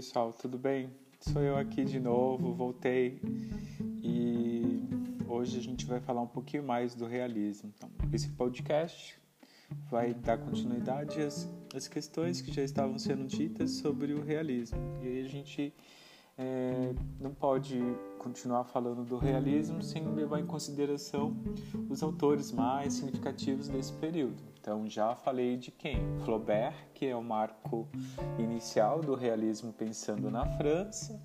pessoal, tudo bem? Sou eu aqui de novo, voltei e hoje a gente vai falar um pouquinho mais do realismo. Então, esse podcast vai dar continuidade às, às questões que já estavam sendo ditas sobre o realismo. E aí a gente é, não pode continuar falando do realismo sem levar em consideração os autores mais significativos desse período. Então já falei de quem? Flaubert, que é o marco inicial do realismo pensando na França.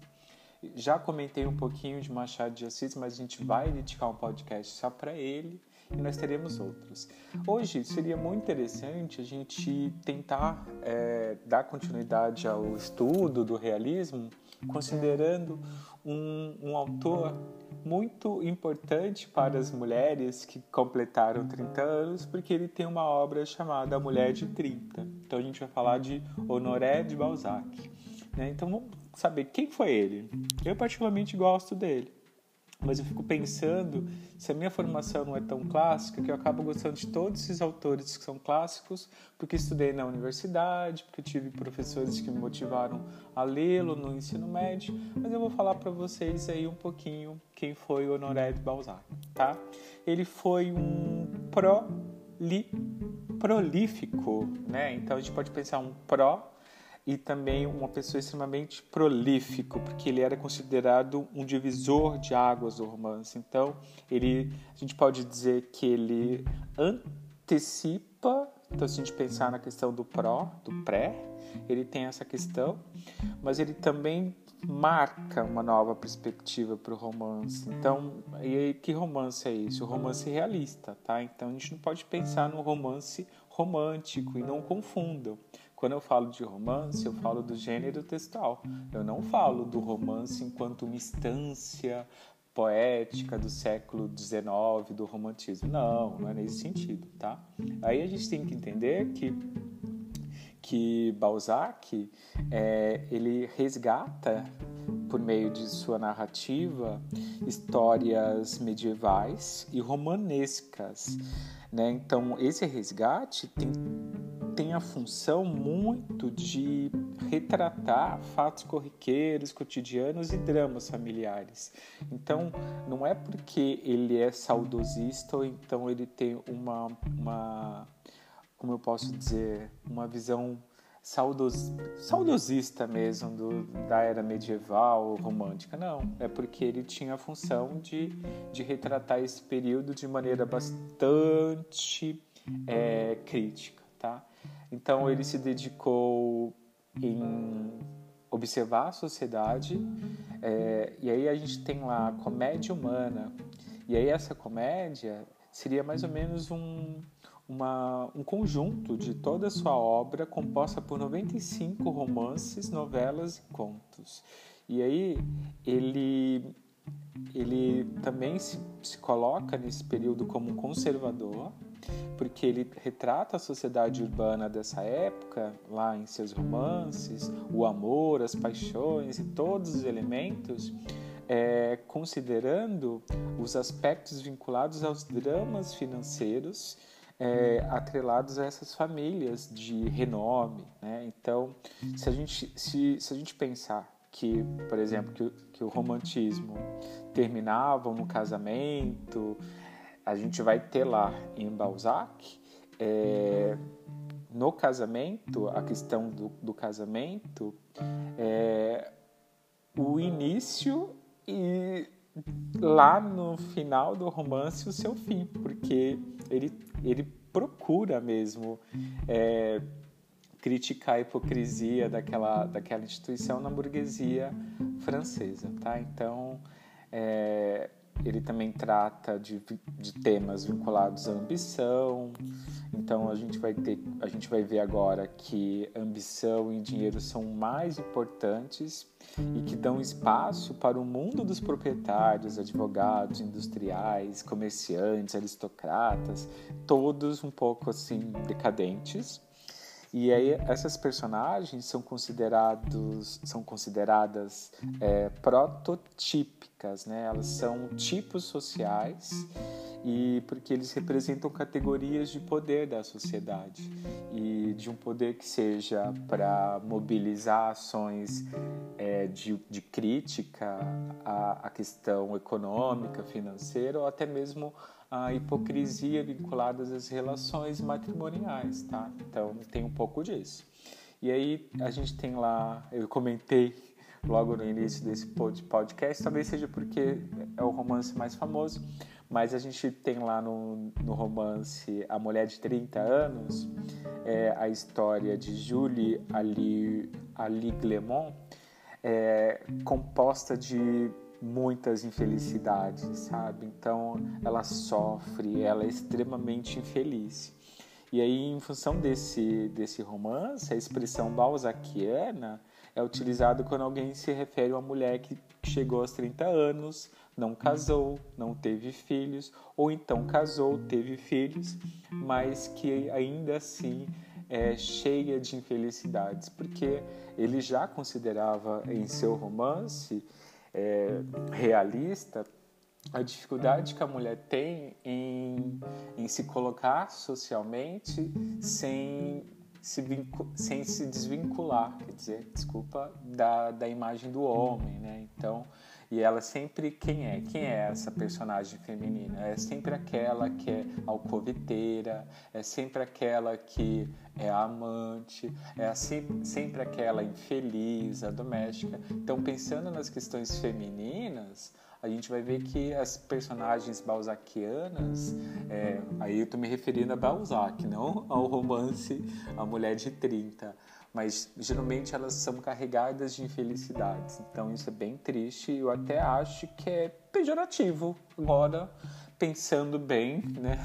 Já comentei um pouquinho de Machado de Assis, mas a gente vai dedicar um podcast só para ele e nós teremos outros. Hoje seria muito interessante a gente tentar é, dar continuidade ao estudo do realismo considerando um, um autor muito importante para as mulheres que completaram 30 anos, porque ele tem uma obra chamada A Mulher de 30. Então a gente vai falar de Honoré de Balzac. Né? Então vamos saber quem foi ele. Eu particularmente gosto dele mas eu fico pensando se a minha formação não é tão clássica que eu acabo gostando de todos esses autores que são clássicos porque estudei na universidade, porque tive professores que me motivaram a lê-lo no ensino médio, mas eu vou falar para vocês aí um pouquinho quem foi Honoré de Balzac, tá? Ele foi um proli, prolífico, né? Então a gente pode pensar um pró e também uma pessoa extremamente prolífico, porque ele era considerado um divisor de águas do romance. Então, ele, a gente pode dizer que ele antecipa, então se a gente pensar na questão do pró, do pré, ele tem essa questão, mas ele também marca uma nova perspectiva para o romance. Então, e que romance é esse? O romance realista, tá? Então a gente não pode pensar no romance romântico e não confundam. Quando eu falo de romance, eu falo do gênero textual. Eu não falo do romance enquanto uma instância poética do século XIX, do romantismo. Não, não é nesse sentido, tá? Aí a gente tem que entender que que Balzac é, ele resgata por meio de sua narrativa histórias medievais e romanescas, né? Então esse resgate tem tem a função muito de retratar fatos corriqueiros, cotidianos e dramas familiares. Então, não é porque ele é saudosista ou então ele tem uma, uma como eu posso dizer, uma visão saudos, saudosista mesmo do, da era medieval romântica. Não, é porque ele tinha a função de, de retratar esse período de maneira bastante é, crítica, tá? Então ele se dedicou em observar a sociedade é, e aí a gente tem lá a comédia humana e aí essa comédia seria mais ou menos um, uma, um conjunto de toda a sua obra composta por 95 romances, novelas e contos. E aí ele ele também se, se coloca nesse período como um conservador porque ele retrata a sociedade urbana dessa época, lá em seus romances, o amor, as paixões e todos os elementos, é, considerando os aspectos vinculados aos dramas financeiros é, atrelados a essas famílias de renome. Né? Então, se a, gente, se, se a gente pensar que, por exemplo, que, que o romantismo terminava no casamento, a gente vai ter lá em Balzac é, no casamento, a questão do, do casamento, é, o início e lá no final do romance o seu fim, porque ele, ele procura mesmo é, criticar a hipocrisia daquela, daquela instituição na burguesia francesa, tá? Então, é, ele também trata de, de temas vinculados à ambição. Então a gente vai ter, a gente vai ver agora que ambição e dinheiro são mais importantes e que dão espaço para o mundo dos proprietários, advogados, industriais, comerciantes, aristocratas, todos um pouco assim decadentes. E aí essas personagens são considerados são consideradas é, prototípicas, né? Elas são tipos sociais e porque eles representam categorias de poder da sociedade e de um poder que seja para mobilizar ações é, de, de, crítica à, à questão econômica, financeira ou até mesmo a hipocrisia vinculadas às relações matrimoniais, tá? Então tem um pouco disso. E aí a gente tem lá, eu comentei logo no início desse podcast, talvez seja porque é o romance mais famoso, mas a gente tem lá no, no romance A Mulher de 30 Anos, é, a história de Julie Ali, Ali Glemont, é, composta de muitas infelicidades, sabe? Então ela sofre, ela é extremamente infeliz. E aí, em função desse, desse romance, a expressão balzaquiana é utilizada quando alguém se refere a uma mulher que chegou aos 30 anos, não casou, não teve filhos, ou então casou, teve filhos, mas que ainda assim é cheia de infelicidades, porque ele já considerava em seu romance é, realista a dificuldade que a mulher tem em, em se colocar socialmente sem se, sem se desvincular, quer dizer, desculpa, da, da imagem do homem, né? Então, e ela sempre quem é? Quem é essa personagem feminina? É sempre aquela que é alcoviteira, é sempre aquela que é amante, é assim, sempre aquela infeliz, a doméstica. Então, pensando nas questões femininas, a gente vai ver que as personagens balzaquianas, é, aí eu estou me referindo a Balzac, não ao romance A Mulher de 30, mas geralmente elas são carregadas de infelicidades. Então isso é bem triste eu até acho que é pejorativo agora, pensando bem, né?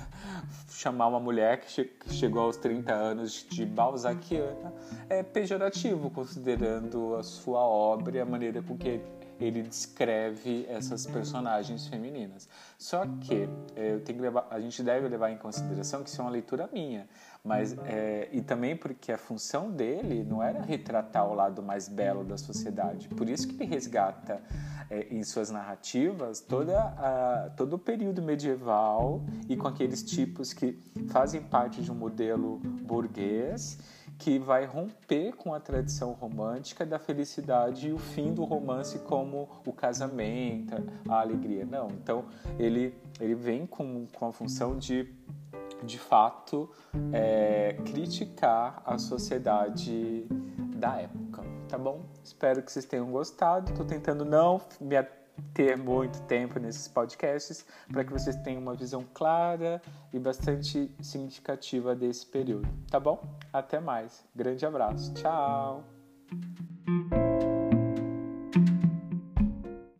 Chamar uma mulher que, che que chegou aos 30 anos de balzaquiana é pejorativo, considerando a sua obra e a maneira com que ele descreve essas personagens femininas. Só que é, eu tenho que levar, a gente deve levar em consideração que isso é uma leitura minha, mas é, e também porque a função dele não era retratar o lado mais belo da sociedade. Por isso que ele resgata é, em suas narrativas toda a, todo o período medieval e com aqueles tipos que fazem parte de um modelo burguês que vai romper com a tradição romântica da felicidade e o fim do romance como o casamento, a alegria. Não, então ele, ele vem com, com a função de, de fato, é, criticar a sociedade da época, tá bom? Espero que vocês tenham gostado. Estou tentando não me ter muito tempo nesses podcasts para que vocês tenham uma visão clara e bastante significativa desse período, tá bom? Até mais. Grande abraço. Tchau.